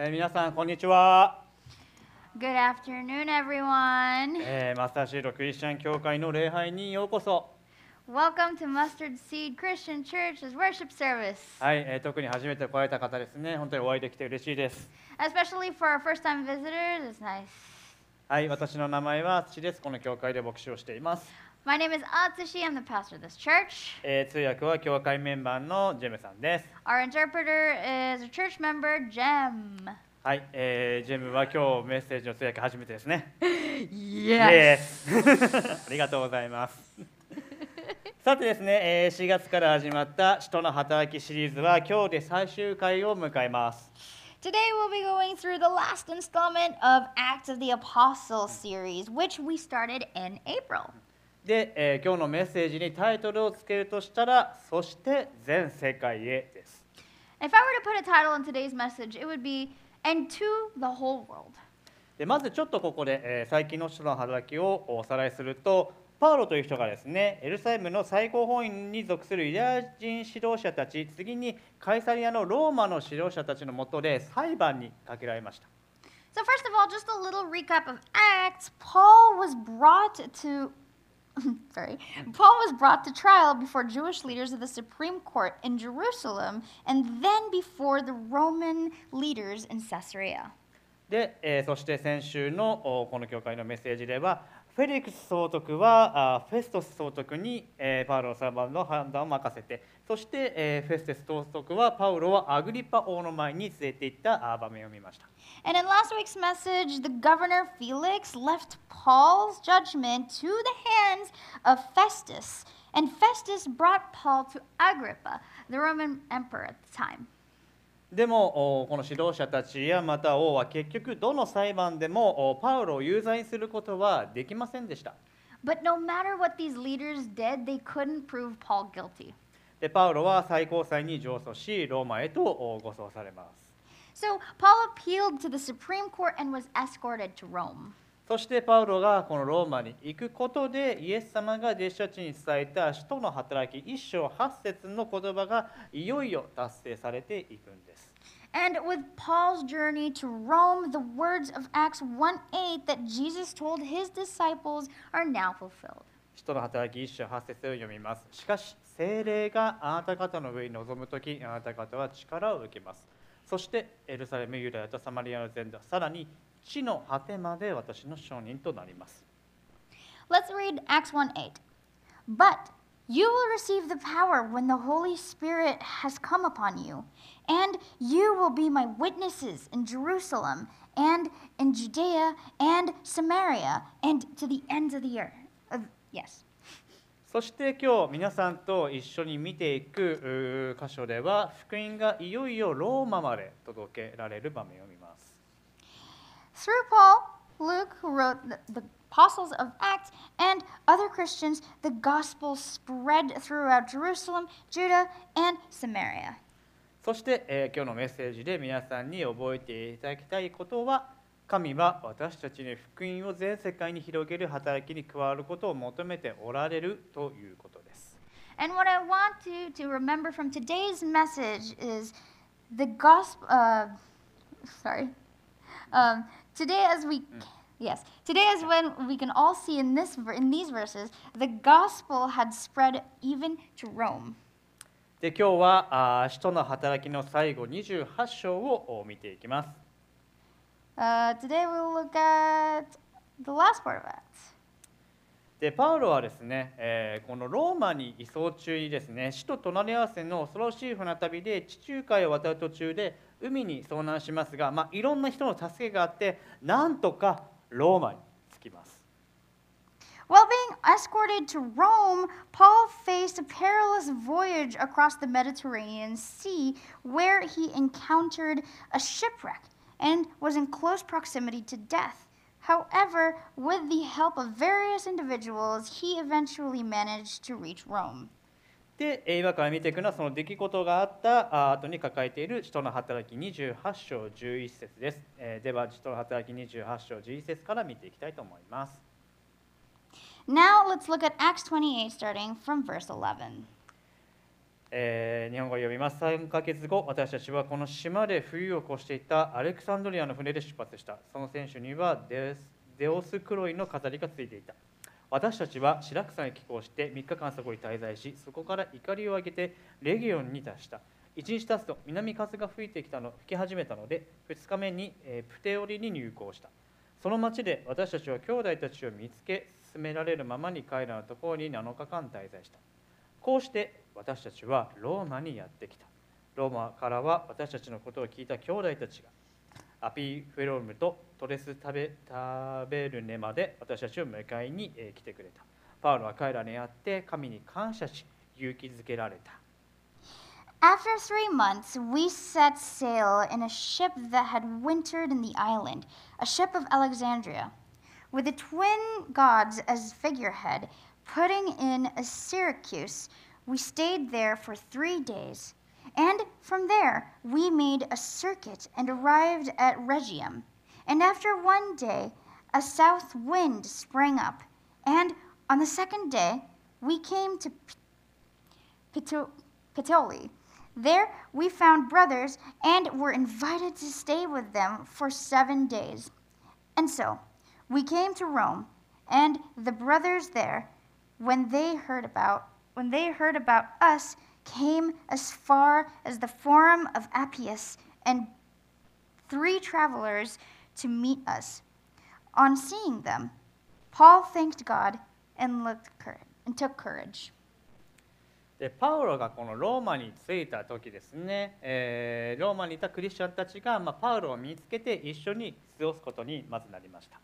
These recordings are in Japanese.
えー皆さんこんにちは、Good afternoon, everyone. えーマスターシードクリスチャン教会の礼拝にようこそ Welcome to Mustard Seed Christian Church's worship service, はい、えー特に初めて来られた方ですね本当にお会いできて嬉しいです especially for our first time visitors. It's nice. はい私の名前は土ですこの教会で牧師をしています、My name is Atsushi. I'm the pastor of this church. えー通訳は教会メンバーのジェムさんです Our interpreter is a church member, Jem. はい、えージェムは今日メッセージの通訳初めてですね Yes. Yes ありがとうございますさてですね、えー4月から始まった「使徒の働き」シリーズは今日で最終回を迎えます Today we'll be going through the last installment of Acts of the Apostles series, which we started in April. で、えー今日のメッセージにタイトルをつけるとしたら「そして全世界へ」です If I were to put a title in today's message, it would be And to the Whole World. でまずちょっとここで、えー最近の使徒の働きをおさらいするとパウロという人がですねエルサレムの最高法院に属するユダヤ人指導者たち次にカイサリアのローマの指導者たちのもとで裁判にかけられました So, first of all, just a little recap of Acts. Paul was brought to. Sorry. Paul was brought to trial before Jewish leaders of the Supreme Court in Jerusalem and then before the Roman leaders in Caesarea. で、えーそして先週のおこの教会のメッセージでは フェリックス総督はあフェストス総督に、えーパウロの裁判の判断を任せてそして、えーフェステス総督はパウロをアグリッパ王の前に連れて行ったあ場面を見ました And in last week's message, the governor Felix left Paul's judgment to the hands of Festus. And Festus brought Paul to Agrippa, the Roman emperor at the time. でもおこの指導者たちやまた王は結局どの裁判でもおパウロを有罪にすることはできませんでした But no matter what these leaders did, they couldn't prove Paul guilty. でパウロは最高裁に上訴しローマへとお護送されます So Paul appealed to the Supreme Court and was escorted to Rome. そしてパウロがこのローマに行くことでイエス様が弟子たちに伝えた使徒の働き一章八節の言葉がいよいよ達成されていくんです。And with Paul's journey to Rome, the words of Acts 1 8 that Jesus told his disciples are now fulfilled. 使徒の働き一章八節を読みます。しかし聖霊があなた方の上に臨むときあなた方は力を受けます。そしてエルサレム、ユダヤとサマリアの全土、さらに地の果てまで私の証人となります。Let's read Acts 1 8. But you will receive the power when the Holy Spirit has come upon you, and you will be my witnesses in Jerusalem and in Judea and Samaria and to the ends of the earth. Of, yes. そして今日皆さんと一緒に見ていく箇所では福音がいよいよローマまで届けられる場面を見ます。Through Paul, Luke, who wrote the, the Apostles of Acts, and other Christians, the gospel spread throughout Jerusalem, Judah, and Samaria. そして、えー今日のメッセージで皆さんに覚えていただきたいことは神は私たちに福音を全世界に広げる働きに加わることを求めておられるということです。And what I want you to remember from today's message is the gospel. Uh, sorry. Um, today, as we yes, today is when we can all see in this in these verses, the gospel had spread even to Rome. で今日はあー使徒の働きの最後28章をお見ていきます。Uh, today we'll look at the last part of Acts. でパウロはですね、えーこのローマに移送中にですね死と隣り合わせの恐ろしい船旅で地中海を渡る途中で海に遭難しますが、まあ、いろんな人の助けがあってなんとかローマに着きます。 While being escorted to Rome, Paul faced a perilous voyage across the Mediterranean Sea where he encountered a shipwreck and was in close proximity to death. However, with the help of various individuals, he eventually managed to reach Rome. でえー今から見ていくのはその出来事があったあ後に抱えている使徒の働き28章11節です。えーでは使徒の働き28章11節から見ていきたいと思います。Now let's look at Acts 28, starting from verse 11. えー日本語を読みます3ヶ月後私たちはこの島で冬を越していたアレクサンドリアの船で出発したその船首にはデスデオスクロイの飾りがついていた私たちはシラクサに寄港して3日間そこに滞在しそこから怒りを上げてレギオンに達した。1日経つと南風が吹いてきたの吹き始めたので2日目に、プテオリに入港した。その町で私たちは兄弟たちを見つけ進められるままに彼らのところに7日間滞在した。こうして私たちはローマにやってきた。ローマからは私たちのことを聞いた兄弟たちがアピフェロームとトレスタベタベルネまで私たちを迎えにえー来てくれたパウロは彼らに会って神に感謝し勇気づけられた After three months, we set sail in a ship that had wintered in the island, a ship of Alexandria, with the twin gods as figurehead, putting in a Syracuse. We stayed there for three days, and from there we made a circuit and arrived at Rhegium. And after one day, a south wind sprang up, and on the second day we came to Pito- Pitoli. There we found brothers and were invited to stay with them for seven days. And so we came to Rome, and the brothers there, when they heard about when they heard about us, came as far as the Forum of Appius and three travelers to meet us. On seeing them, Paul thanked God and looked cour- and took courage. でパウロがこのローマに着いた時ですね、えーローマにいたクリスチャンたちが、まあ、パウロを見つけて一緒に過ごすことにまずなりました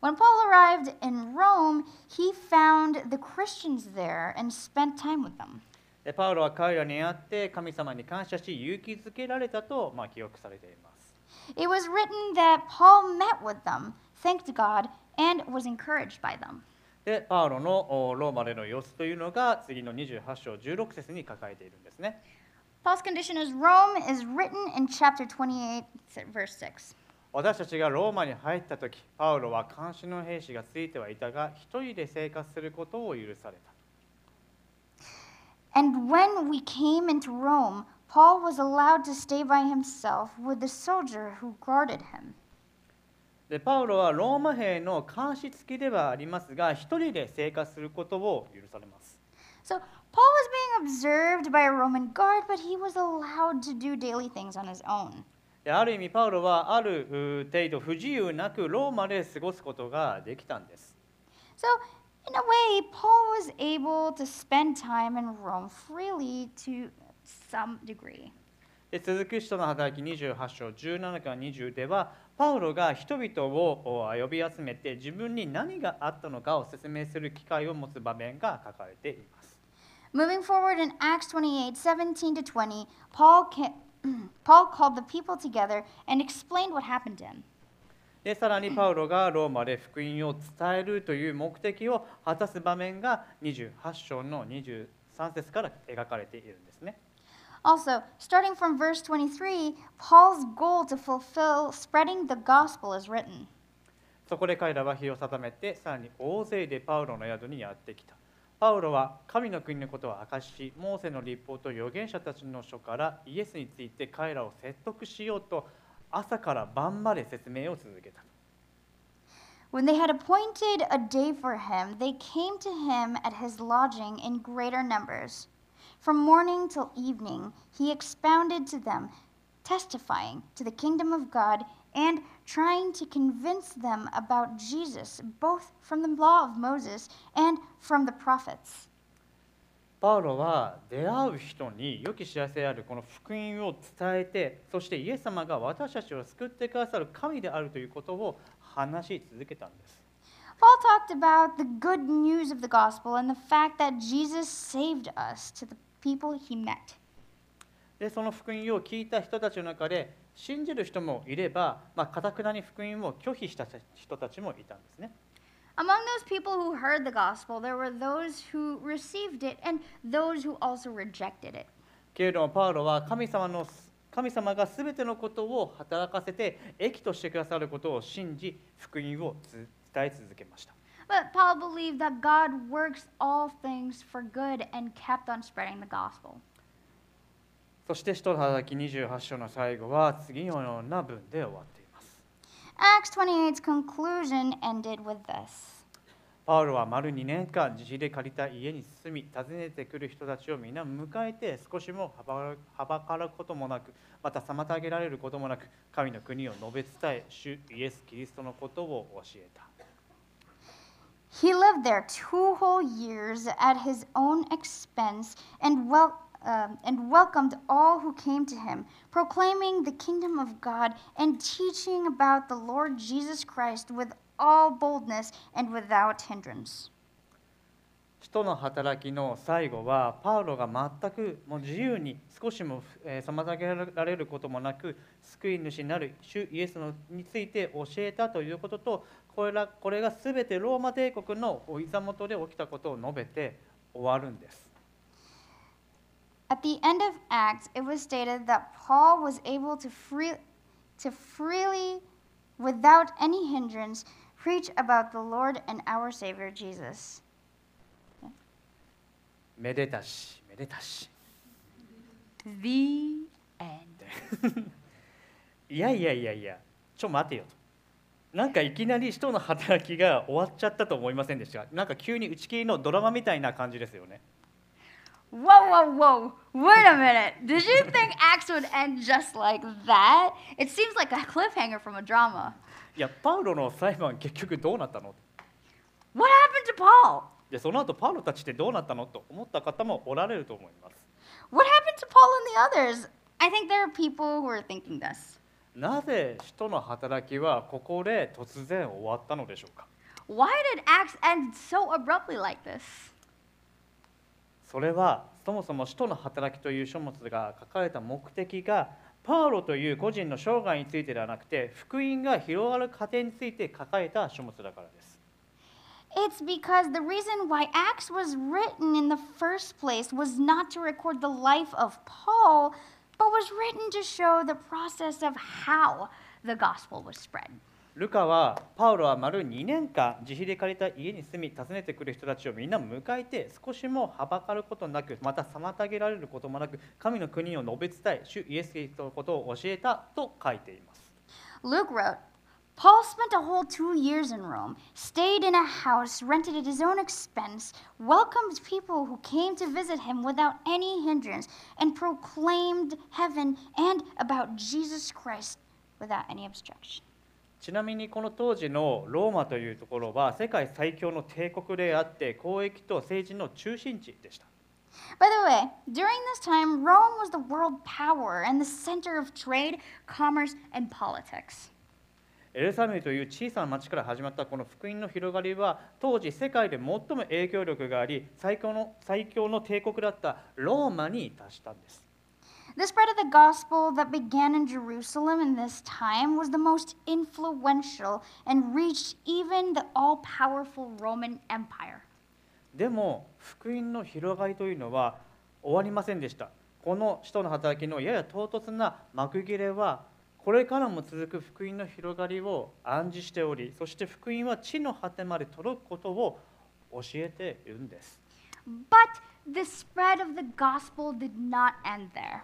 When Paul arrived in Rome, he found the Christians there and spent time with them. でパウロは彼らに会って神様に感謝し勇気づけられたと、まあ、記憶されています It was written that Paul met with them, thanked God, and was encouraged by them. でパウロのおローマでの様子というのが次の28章16節に書かれているんですね Paul's condition as Rome is written in chapter 28, verse 6. 私たちがローマに入った時パウロは監視の兵士がついてはいたが一人で生活することを許された And when we came into Rome, Paul was allowed to stay by himself with the soldier who guarded him. でパウロはローマ兵の監視付きではありますが一人で生活することを許されます So Paul was being observed by a Roman guard, but he was allowed to do daily things on his own. である意味パウロはあるう程度不自由なくローマで過ごすことができたんです So, in a way, Paul was able to spend time in Rome freely to some degree. で続く人の働き28章17から20ではパウロが人々をお呼び集めて自分に何があったのかを説明する機会を持つ場面が書かれています。 Moving forward in Acts 28 17 to 20, Paul, ca- Paul called the people together and explained what happened to him. でさらにパウロがローマで福音を伝えるという目的を果たす場面が28章の23節から描かれているんですね。Also, starting from verse 23, Paul's goal to fulfill spreading the gospel is written. そこで彼らは日を定めてさらに大勢でパウロの宿にやってきた。パウロは神の国のことを明かし、モーセの立法と預言者たちの書からイエスについて彼らを説得しようと朝から晩まで説明を続けた。 When they had appointed a day for him, they came to him at his lodging in greater numbers. From morning till evening, he expounded to them, testifying to the kingdom of God and trying to convince them about Jesus, both from the law of Moses and from the prophets. パウロは出会う人に良き知らせであるこの福音を伝えて、そしてイエス様が私たちを救ってくださる神であるということを話し続けたんです。Paul talked about the good news of the gospel and the fact that Jesus saved us to the people he met. でその福音を聞いた人たちの中で信じる人もいればまあ、くなに福音を拒否した人たちもいたんですね Among those people who heard the gospel, there were those who received it and those who also rejected it. けれどもパウロは神様の神様が全てのことを働かせて益としてくださることを信じ福音をつ伝え続けました But Paul believed that God works all things for good and kept on spreading the gospel. そして使徒の働き28章の最後は次のような文で終わっています。 Acts 28's conclusion ended with this. パウロは丸2年間自費で借りた家に住み訪ねてくる人たちを皆迎えて少しもはばはばからくこともなくまた妨げられることもなく神の国を述べ伝え主イエス・キリストのことを教えた。He lived there two whole years at his own expense and, wel- um, and welcomed all who came to him, proclaiming the kingdom of God and teaching about the Lord Jesus Christ with all boldness and without hindrance. 使徒の働きの最後はパウロが全くもう自由に少しも妨げられることもなく救い主になる主イエスのについて教えたということとこれらこれが全てローマ帝国のお膝元で起きたことを述べて終わるんです。At the end of Acts, it was stated that Paul was able to, free, to freely, without any hindrance, preach about the Lord and our Savior Jesus. めでたしめでたし The end. いやいやいやいやちょ待てよとなんかいきなり使徒の働きが終わっちゃったと思いませんでしたなんか急に打ち切りのドラマみたいな感じですよね Whoa, whoa, whoa. Wait a minute. Did you think Acts would end just like that? It seems like a cliffhanger from a drama. いやパウロの裁判結局どうなったの What happened to Paul? でその後パウロたちってどうなったのと思った方もおられると思います What happened to Paul and the others? I think there are people who are thinking this. なぜ使徒の働きはここで突然終わったのでしょうか Why did Acts end so abruptly like this? それはそもそも使徒の働きという書物が書かれた目的がパウロという個人の生涯についてではなくて福音が広がる過程について書かれた書物だからです It's because the reason why Acts was written in the first place was not to record the life of Paul, but was written to show the process of how the gospel was spread. ルカはパウロは丸2年間自費で借りた家に住み訪ねてくる人たちをみんな迎えて少しもはばかることなくまた妨げられることもなく神の国を述べ伝え主イエス・キリストのことを教えたと書いています Luke wrote, Paul spent a whole two years in Rome, stayed in a house rented at his own expense, welcomed people who came to visit him without any hindrance, and proclaimed heaven and about Jesus Christ without any obstruction. ちなみにこの当時のローマというところは世界最強の帝国であって交易と政治の中心地でした By the way, during this time, Rome was the world power and the center of trade, commerce, and politics. エルサレムという小さな町から始まったこの福音の広がりは当時世界で最も影響力があり最強の最強の帝国だったローマに達したんです The spread of the gospel that began in Jerusalem in this time was the most influential and reached even the all powerful Roman Empire. でも福音の広がりというのは終わりませんでしたこの使徒の働きのやや唐突な幕切れはこれからも続く福音の広がりを暗示しておりそして福音は地の果てまで届くことを教えているんです But the spread of the gospel did not end there.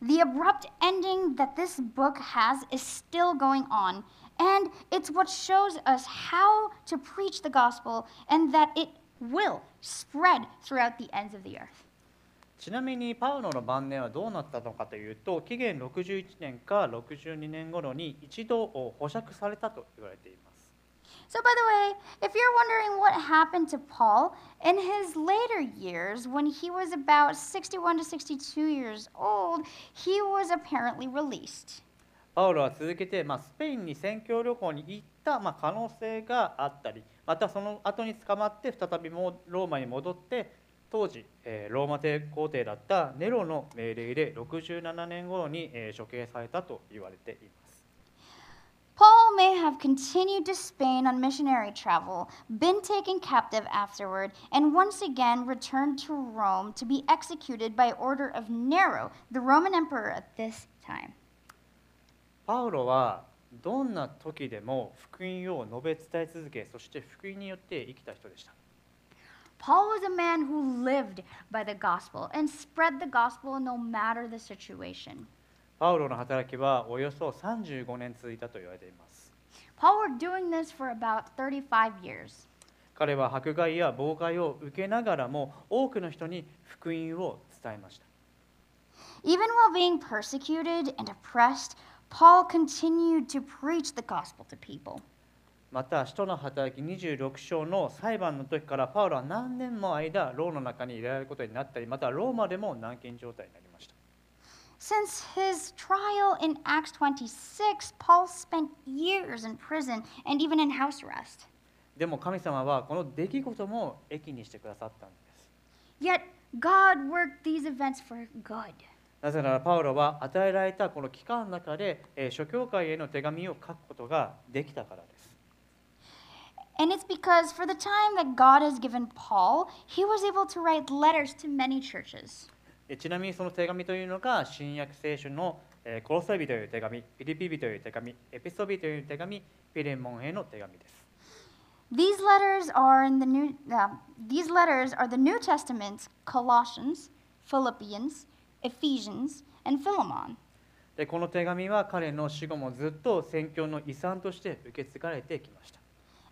The abrupt ending that this book has is still going on, and it's what shows us how to preach the gospel and that it will spread throughout the ends of the earth. ちなみにパウロの晩年はどうなったのかというと紀元61年か62年頃に一度保釈されたと言われています So, by the way, if you're wondering what happened to Paul, in his later years, when he was about 61 to 62 years old, he was apparently released. パウロは続けて、まあ、スペインに宣教旅行に行った、まあ、可能性があったりまたその後に捕まって再びもうローマに戻って当時、えーローマ帝皇帝だったネロの命令で67年頃に、えー処刑されたと言われています。Paul may have continued to Spain on missionary travel, been taken captive afterward, and once again returned to Rome to be executed by order of Nero, the Roman emperor at this time. パウロはどんな時でも福音を述べ伝え続けそして福音によって生きた人でした。 Paul was a man who lived by the gospel and spread the gospel no matter the situation. パウロの働きはおよそ35年続いたと言われています Paul were doing this for about 35 years. 彼は迫害や妨害を受けながらも多くの人に福音を伝えました Even while being persecuted and oppressed, Paul continued to preach the gospel to people. また使徒の働き26章の裁判の時からパウロは何年も間牢の中に入れられることになったりまたローマでも軟禁状態になりました Since his trial in Acts 26, Paul spent years in prison and even in house arrest. でも神様はこの出来事も益にしてくださったんです Yet God worked these events for good. なぜならパウロは与えられたこの期間の中でえー諸教会への手紙を書くことができたからです And it's because for the time that God has given Paul, he was able to write letters to many churches. えちなみにその手紙というのが新約聖書のえーコロサイ人という手紙ピリピ人という手紙エピソビという手紙ピレモンへの手紙です These letters are in the new uh, these letters are the New Testament's Colossians, Philippians, Ephesians, and Philemon. でこの手紙は彼の死後もずっと宣教の遺産として受け継がれてきました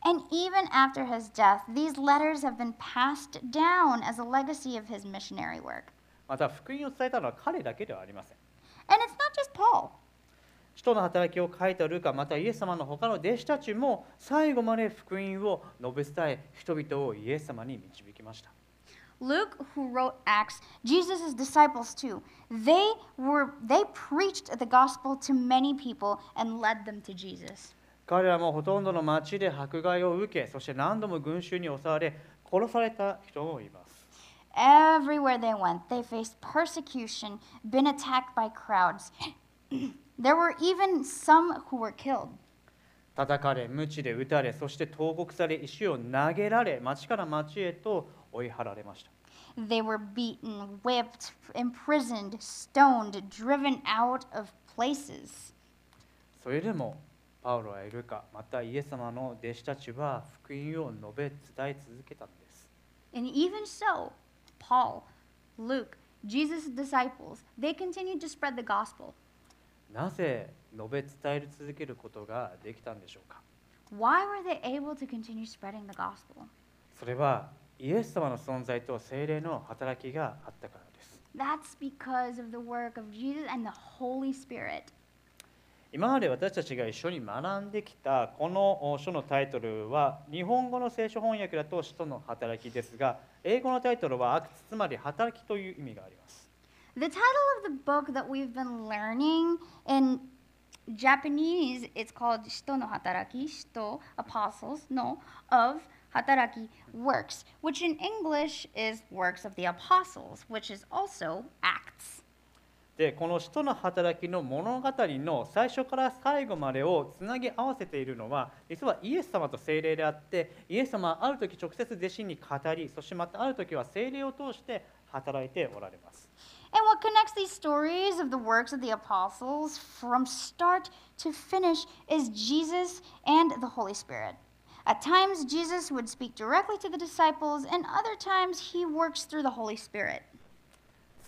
And even after his death, these letters have been passed down as a legacy of his missionary work. また福音を伝えたのは彼だけではありません And it's not just Paul. 使徒の働きを書いたルカまたイエス様の他の弟子たちも最後まで福音を述べ伝え人々をイエス様に導きました Luke, who wrote Acts, Jesus' disciples too, they were they preached the gospel to many people and led them to Jesus. 彼らもほとんどの町で迫害を受けそして何度も群衆に襲われ殺された人もいます Everywhere they went, they faced persecution, been attacked by crowds. there were even some who were killed. 叩かれ鞭で打たれそして投獄され石を投げられ町から町へと追い払われました They were beaten, whipped, imprisoned, stoned, driven out of places. それでもパウロやルカまたイエス様の弟子たちは福音を述べ伝え続けたんです And even so, Paul, Luke, Jesus' disciples, they continued to spread the gospel. なぜ述べ伝え続けることができたんでしょうか Why were they able to continue spreading the gospel? それはイエス様の存在と精霊の働きがあったからです That's because of the work of Jesus and the Holy Spirit. 今まで私たちが一緒に学んできたこの書のタイトルは日本語の聖書翻訳だと使徒の働きですが英語のタイトルはアクツつまり働きという意味があります The title of the book that we've been learning in Japanese, it's called Shito no Hataraki, Shito, Apostles, no, of Hataraki, Works, which in English is Works of the Apostles, which is also Acts. でこの使徒の働きの物語の最初から最後までをつなぎ合わせているのは実はイエス様と精霊であってイエス様はある時直接弟子に語りそしてまたある時は精霊を通して働いておられます And what connects these stories of the works of the apostles from start to finish is Jesus and the Holy Spirit. At times, Jesus would speak directly to the disciples, and other times, he works through the Holy Spirit.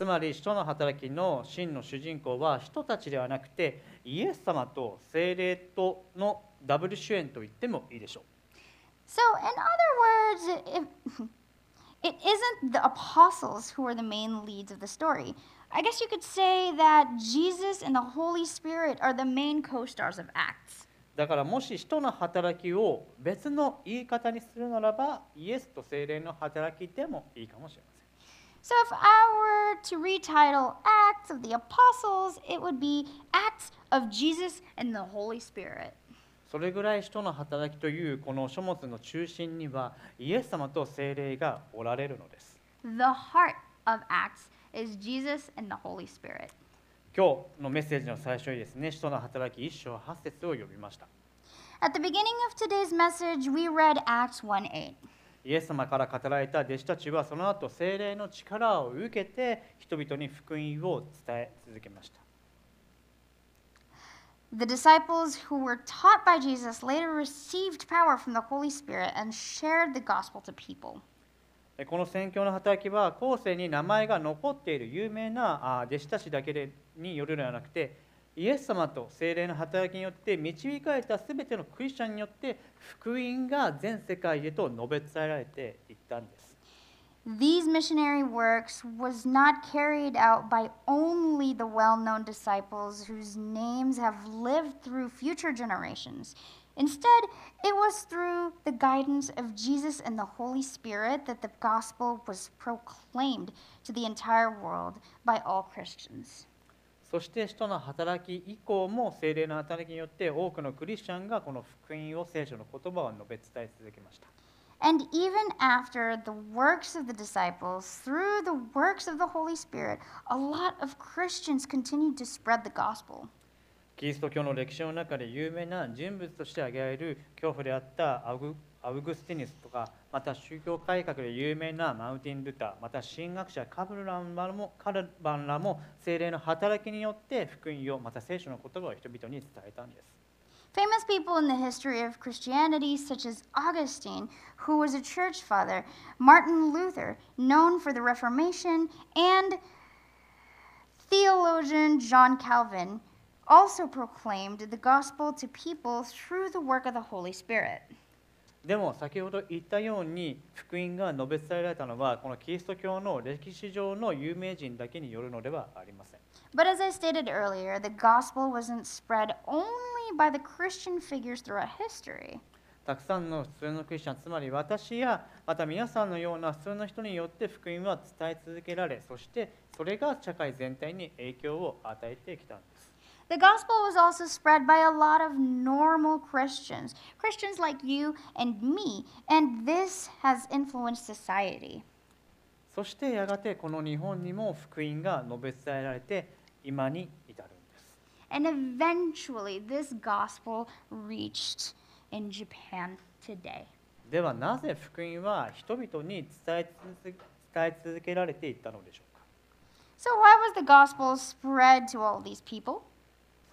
つまり使徒の働きの真の主人公は人たちではなくてイエス様と精霊とのダブル主演と言ってもいいでしょう So, in other words, if, it isn't the apostles who are the main leads of the story. I guess you could say that Jesus and the Holy Spirit are the main co stars of Acts. だからもし使徒の働きを別の言い方にするならばイエスと精霊の働きでもいいかもしれません So, if I were to retitle Acts of the Apostles, it would be Acts of Jesus and the Holy Spirit. それぐらい使徒の働きというこの書物の中心にはイエス様と精霊がおられるのです The heart of Acts is Jesus and the Holy Spirit. 今日のメッセージの最初にですね使徒の働き1章8節を読みました At the beginning of today's message, we read Acts 1 8. イエス様から語られた弟子たちはその後精霊の力を受けて人々に福音を伝え続けました The disciples who were taught by Jesus later received power from the Holy Spirit and shared the gospel to people. えこの宣教の働きは後世に名前が残っている有名なあ弟子たちだけでによるのではなくてイエス様と精霊の働きによって導かれた全てのクリスチャンによって福音が全世界へと述べ伝えられていったんです。 These missionary works was not carried out by only the well-known disciples whose names have lived through future generations. Instead, it was through the guidance of Jesus and the Holy Spirit that the gospel was proclaimed to the entire world by all Christians. そして使徒の働き以降も精霊の働きによって多くのクリスチャンがこの福音を聖書の言葉を述べ伝え続けました。And even after the works of the disciples, through the works of the Holy Spirit, a lot of Christians continued to spread the gospel. キリスト教の歴史の中で有名な人物として挙げられる教父であったアウグアウグスティニスとかまた宗教改革で有名なマウンティン・ルターまた神学者カブランらもカルバンらも精霊の働きによって福音をまた聖書の言葉を人々に伝えたんです。 Famous people in the history of Christianity, such as Augustine, who was a church father, Martin Luther, known for the Reformation, and theologian John Calvin, also proclaimed the gospel to people through the work of the Holy Spirit. でも先ほど言ったように福音が述べ伝えられたのはこのキリスト教の歴史上の有名人だけによるのではありません。But as I stated earlier, the gospel wasn't spread only by the Christian figures throughout history. たくさんの普通のクリスチャンつまり私やまた皆さんのような普通の人によって福音は伝え続けられそしてそれが社会全体に影響を与えてきたんです The gospel was also spread by a lot of normal Christians, Christians like you and me, and this has influenced society. そしてやがてこの日本にも福音が述べ伝えられて今に至るんです And eventually, this gospel reached in Japan today. ではなぜ福音は人々に伝え続け伝え続けられていったのでしょうか So, why was the gospel spread to all these people?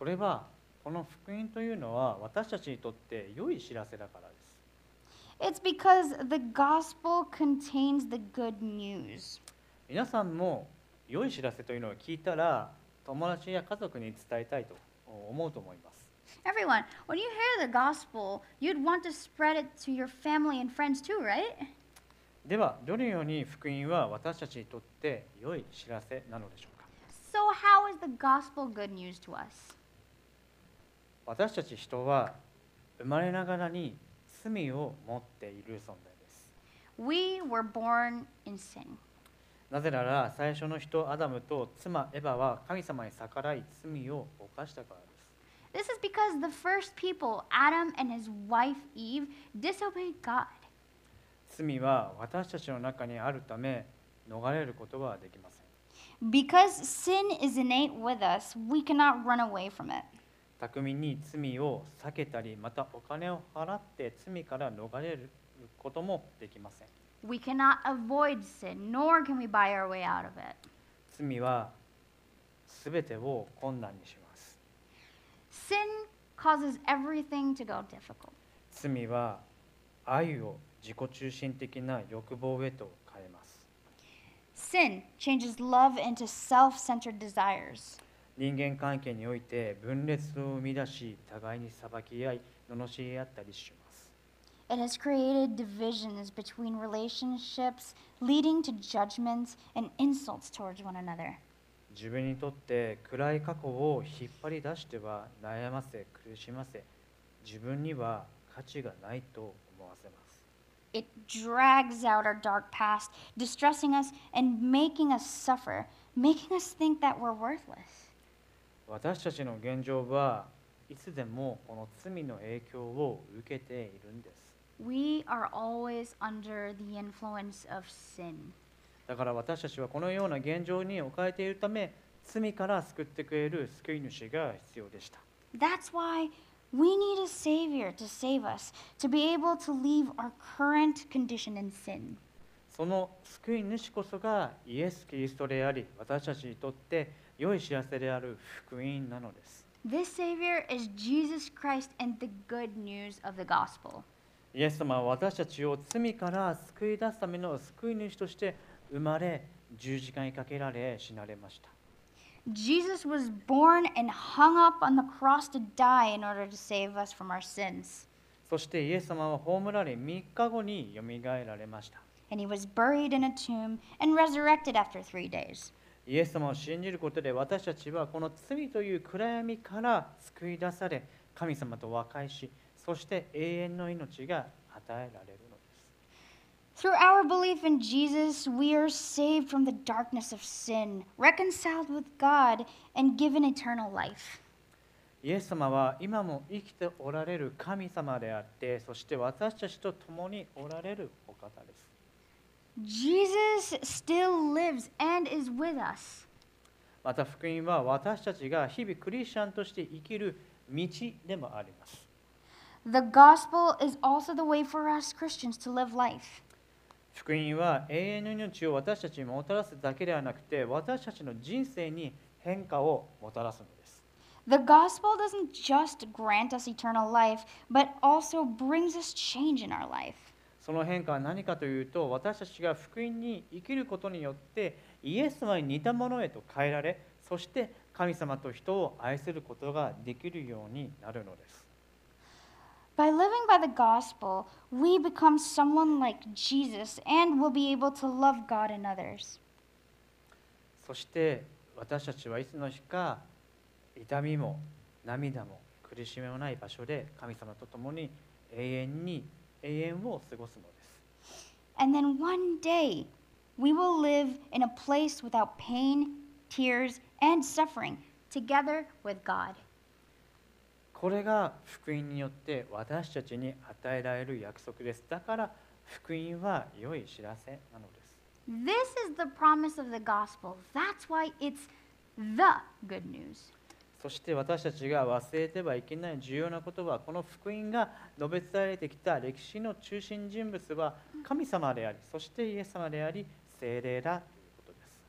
それはこの福音というのは私たちにとって良い知らせだからです It's because the gospel contains the good news. 皆さんも良い知らせというのを聞いたら友達や家族に伝えたいと思うと思います Everyone, when you hear the gospel, you'd want to spread it to your family and friends too, right? ではどのように福音は私たちにとって良い知らせなのでしょうか So, how is the gospel good news to us? 私たち人は生まれながらに罪を持っている存在です We were born in sin. なぜなら最初の人アダムと妻エバは神様に逆らい罪を犯したからです This is because the first people, Adam and his wife Eve, disobeyed God. 罪は私たちの中にあるため逃れることはできません Because sin is innate with us, we cannot run away from it. 巧みに罪を避けたりまたお金を払って罪から逃れることもできません We cannot avoid sin, nor can we buy our way out of it. 罪は全てを困難にします Sin causes everything to go difficult. 罪は愛を自己中心的な欲望へと変えます Sin changes love into self centered desires. 人間関係において分裂を生み出し互いに裁き合い罵り合ったりします It has created divisions between relationships, leading to judgments and insults towards one another. 自分にとって暗い過去を引っ張り出しては悩ませ苦しませ自分には価値がないと思わせます It drags out our dark past, distressing us and making us suffer, making us think that we're worthless. 私たちの現状はいつでもこの罪の影響を受けているんです We are always under the influence of sin. だから私たちはこのような現状に置かれているため罪から救ってくれる救い主が必要でした That's why we need a Savior to save us, to be able to leave our current condition in sin. その救い主こそがイエス・キリストであり私たちにとって良い知らせである福音なのです This Savior is Jesus Christ and the good news of the gospel. イエス様は私たちを罪から救い出すための救い主として生まれ十字架にかけられ死なれました Jesus was born and hung up on the cross to die in order to save us from our sins. そしてイエス様は葬られ3日後によみがえられました And he was buried in a tomb and resurrected after three days. イエス様を信じることで私たちはこの罪という暗闇から救い出され神様と和解しそして永遠の命が与えられるのです Through our belief in Jesus, we are saved from the darkness of sin, reconciled with God, and given eternal life. イエス様は今も生きておられる神様であってそして私たちと共におられるお方です Jesus still lives with us. また福音は私たちが日々クリスチャンとして生きる道でもあります The gospel is also the way for us Christians to live life. 福音は永遠の命を私たちにもたらすだけではなくて私たちの人生に変化をもたらすのです The gospel doesn't just grant us eternal life, but also brings us change in our life. その変化は何かというと私たちが福音に生きることによってイエス様に似たものへと変えられそして神様と人を愛することができるようになるのです By living by the gospel, we become someone like Jesus and will be able to love God and others. そして私たちはいつの日か痛みも涙も苦しみもない場所で神様と共に永遠に永遠を過ごすのです And then one day, we will live in a place without pain, tears, and suffering together with God. これが福音によって私たちに与えられる約束ですだから福音は良い知らせなのです This is the promise of the gospel. That's why it's the good news. そして私たちが忘れてはいけない重要なことはこの福音が述べ伝えられてきた歴史の中心人物は神様でありそしてイエス様であり 聖霊だということです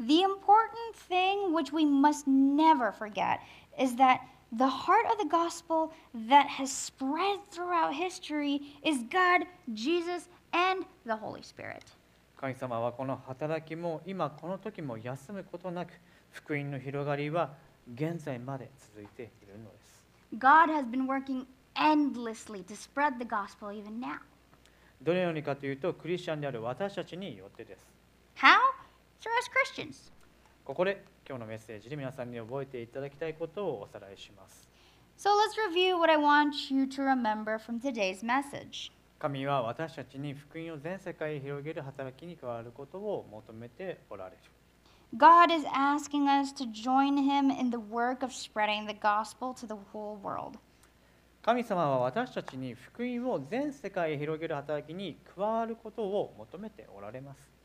The important thing, which we must never forget, is that the heart of the gospel that has spread throughout history is God, Jesus, and the Holy Spirit. 神様はこの働きも今この時も休むことなく福音の広がりは現在まで続いているのです God has been working endlessly to spread the gospel even now. どのようにかというとクリスチャンである私たちによってです How? Through us Christians. ここで今日のメッセージで皆さんに覚えていただきたいことをおさらいします So let's review what I want you to remember from today's message. 神は私たちに福音を全世界へ広げる働きに加わることを求めておられる God is asking us to join Him in the work of spreading the gospel to the whole world. 神様は私たちに福音を全世界へ広げる働きに加わることを求めておられます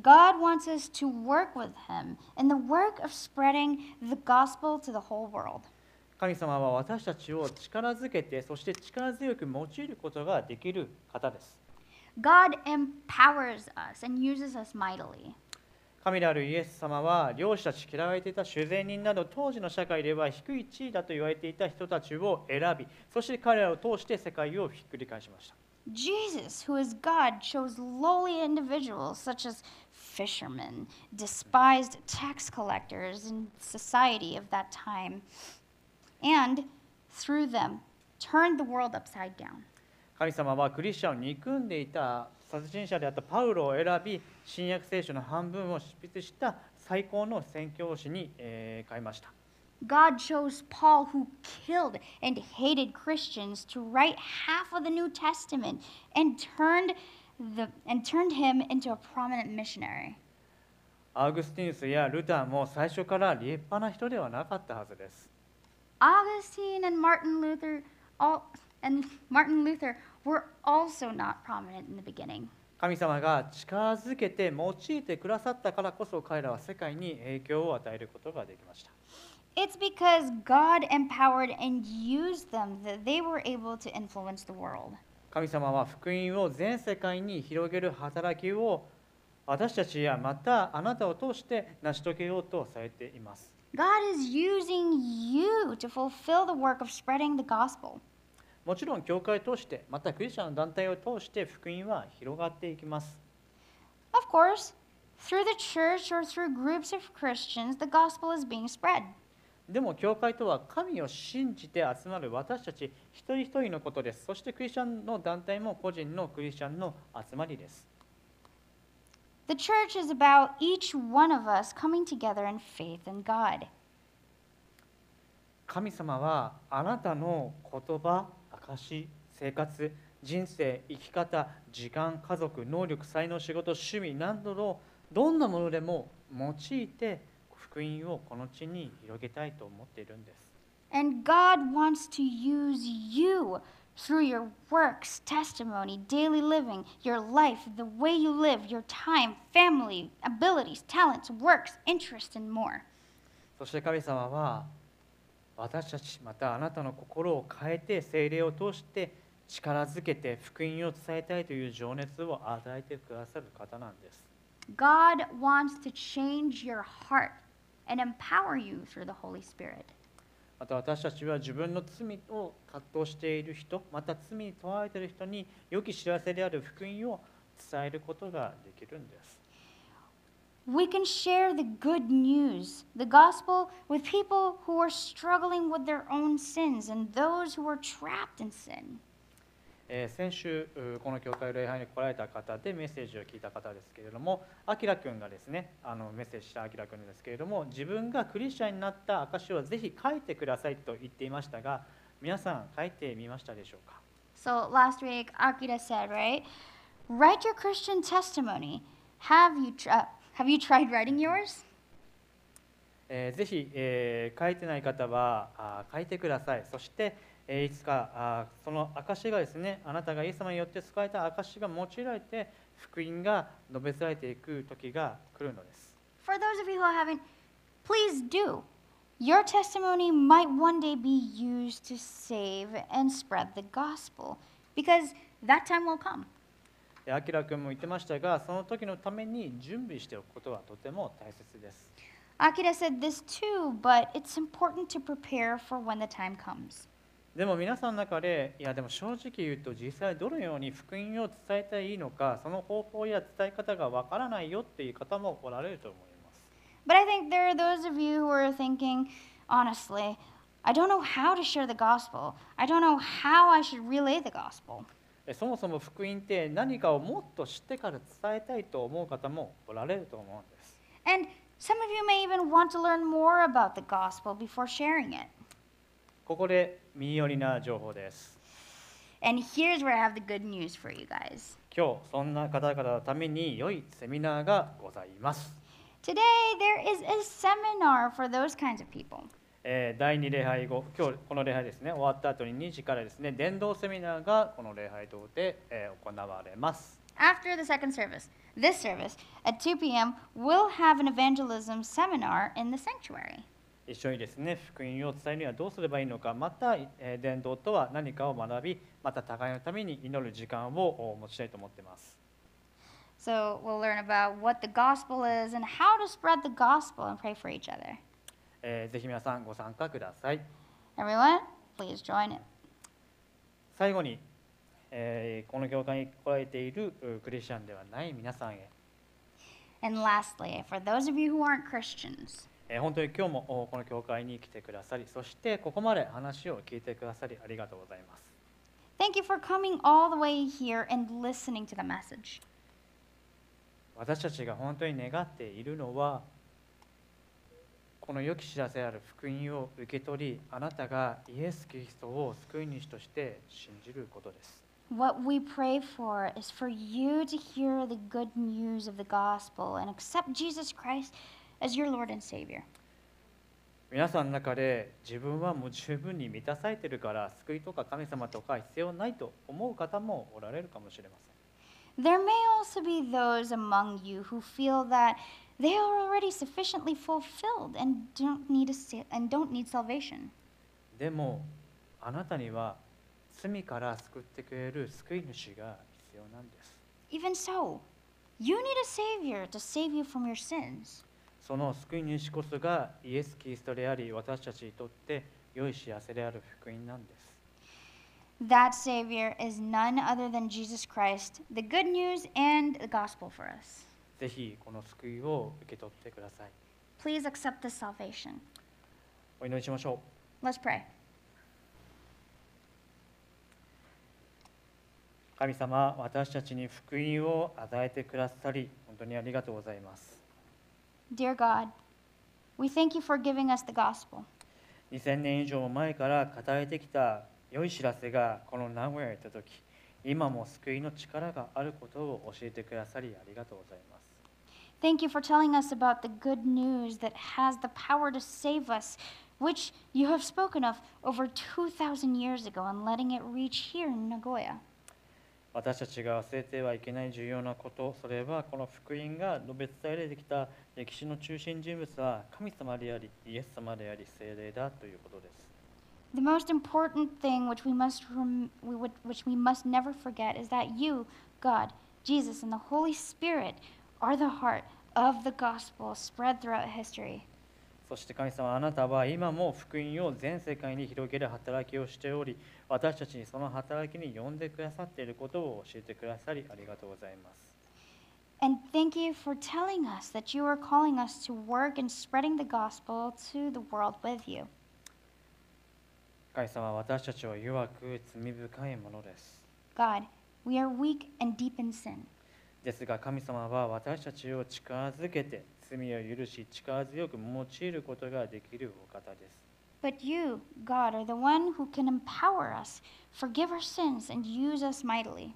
God wants us to work with Him in the work of spreading the gospel to the whole world. 神様は私たちを力づけてそして力強く用いることができる方です God empowers us and uses us mightily. 神であるイエス様は漁師たち嫌われていた修善人など当時の社会では低い地位だと言われていた人たちを選びそして彼らを通して世界をひっくり返しました Jesus, who is God, chose lowly individuals such as fishermen, despised tax collectors in society of that time, and through them turned the world upside down. 神様はクリスチャンを憎んでいた殺人者であったパウロを選び新約聖書の半分を執筆した最高の宣教師に、えー変えました God chose Paul, who killed and hated Christians, to write half of the New Testament and turned, the, and turned him into a prominent missionary. アウグスティヌスやルターも最初から立派な人ではなかったはずです Augustine and Martin Luther, all, and Martin Luther were also not prominent in the beginning. 神様が近づけて用いてくださったからこそ彼らは世界に影響を与えることができました It's because God empowered and used them that they were able to influence the world. 神様は福音を全世界に広げる働きを私たちやまたあなたを通して成し遂げようとされています God is using you to fulfill the work of spreading the gospel. もちろん教会を通してまたクリスチャンの団体を通して福音は広がっていきます Of course, through the church or through groups of Christians, the gospel is being spread. でも教会とは神を信じて集まる私たち一人一人のことですそしてクリスチャンの団体も個人のクリスチャンの集まりです The church is about each one of us coming together in faith in God. 神様はあなたの言葉証生活人生生き方時間家族能力才能仕事趣味などのどんなものでも用いて福音をこの地に広げたいと思っているんです And God wants to use you through your works, testimony, daily living, your life, the way you live, your time, family, abilities, talents, works, interests, and more. そして神様は私たちまたあなたの心を変えて精霊を通して力づけて福音を伝えたいという情熱を与えてくださる方なんです God wants to change your heart and empower you through the Holy Spirit. また私たちは自分の罪を葛藤している人また罪に問われている人に良き知らせである福音を伝えることができるんです We can share the good news, the gospel, with people who are struggling with their own sins and those who are trapped in sin. えー先週うこの教会礼拝に来られた方でメッセージを聞いた方ですけれどもあきらくんがですねあのメッセージしたあきらくんですけれども自分がクリスチャンになった証をぜひ書いてくださいと言っていましたが皆さん書いてみましたでしょうか？So last week, Akira said, right? Write your Christian testimony. Have you, uh, have you tried writing yours? えーぜひ、えー書いてない方はあー書いてくださいそして、えーいつかあーその証がですねあなたがイエス様によって救われた証が用いられて福音が述べ伝えていく時が来るのです For those of you who haven't, please do. Your testimony might one day be used to save and spread the gospel because that time will come. であきらくんも言ってましたがその時のために準備しておくことはとても大切です Akira said this too, but it's important to prepare for when the time comes. でも皆さんの中でいやでも正直言うと実際どのように福音を伝えたらいいのかその方法や伝え方がわからないよっていう方もおられると思います But I think there are those of you who are thinking, honestly, I don't know how to share the gospel. I don't know how I should relay the gospel. えそもそも福音って何かをもっと知ってから伝えたいと思う方もおられると思うんです And some of you may even want to learn more about the gospel before sharing it. ここで耳寄りな情報です And here's where I have the good news for you guys. 今日そんな方々のために良いセミナーがございます Today, there is a seminar for those kinds of people. えー第2礼拝後、今日この礼拝ですね、終わった後に2時からですね、伝道セミナーがこの礼拝堂で、えー行われます。After the second service, this service at 2 p.m., we'll have an evangelism seminar in the sanctuary. 一緒にですね、福音を伝えるにはどうすればいいのか、また、えー伝道とは何かを学び、また互いのために祈る時間をお持ちしたいと思っています。So we'll learn about what the gospel is and how to spread the gospel and pray for each other. えーぜひ皆さんご参加ください。Everyone, please join it. 最後に、えーこの教会に来られているうクリスチャンではない皆さんへ、And lastly, for those of you who aren't Christians, えー本当に今日もおこの教会に来てくださり、そしてここまで話を聞いてくださりありがとうございます。thank you for coming all the way here and listening to the message. 私たちが本当に願っているのはこの良き知らせである福音を受け取りあなたがイエス・キリストを救い主として信じることです What we pray for is for you to hear the good news of the gospel and accept Jesus Christ as your Lord and Savior. 皆さんの中で自分はもう十分に満たされているから救いとか神様とか必要ないと思う方もおられるかもしれません There may also be those among you who feel that they are already sufficiently fulfilled and don't need a and don't need salvation. でもあなたには罪から救ってくれる救い主が必要なんです Even so, you need a savior to save you from your sins. その救い主こそがイエス・キリストであり私たちにとって良い幸せである福音なんです That Savior is none other than Jesus Christ, the good news and the gospel for us. ぜひこの救いを受け取ってください Please accept this salvation. お祈りしましょう Let's pray. 神様私たちに福音を与えてくださり本当にありがとうございます Dear God, we thank you for giving us the gospel. 2000年以上前から語られてきた良い知らせがこの名古屋へ行った時今も救いの力があることを教えてくださりありがとうございます Thank you for telling us about the good news that has the power to save us, which you have spoken of over 2,000 years ago and letting it reach here in Nagoya. 私たちが忘れてはいけない重要なことそれはこの福音が述べ伝えられてきた歴史の中心人物は神様でありイエス様であり聖霊だということです The most important thing which we must which we must never forget is that you, God, Jesus, and the Holy Spirit are the heart of the gospel spread throughout history. そして神様あなたは今も福音を全世界に広げる働きをしており私たちにその働きに呼んでくださっていることを教えてくださりありがとうございます And thank you for telling us that you are calling us to work in spreading the gospel to the world with you. 神様私たちは弱く罪深いものです God, we are weak and deep in sin. ですが神様は私たちを力づけて罪を許し力強く用いることができるお方です But you, God, are the one who can empower us, forgive our sins, and use us mightily.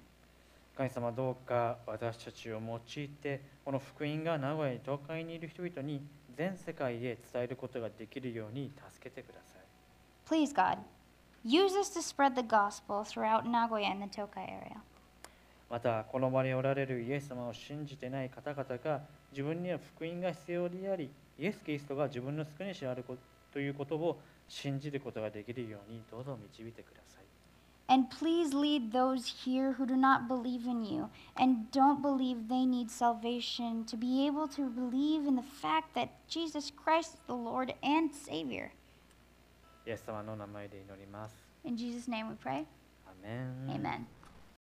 神様どうか私たちを用いてこの福音が名古屋に東海にいる人々に全世界へ伝えることができるように助けてください Please, God, use us to spread the gospel throughout Nagoya and the Tokai area. またこの場におられるイエス様を信じてない方々が自分には福音が必要でありイエス・キリストが自分の救い主であるこということを信じることができるようにどうぞ導いてください And please lead those here who do not believe in you and don't believe they need salvation to be able to believe in the fact that Jesus Christ is the Lord and Savior. イエス様の名前で祈ります In Jesus' name we pray. アメン Amen.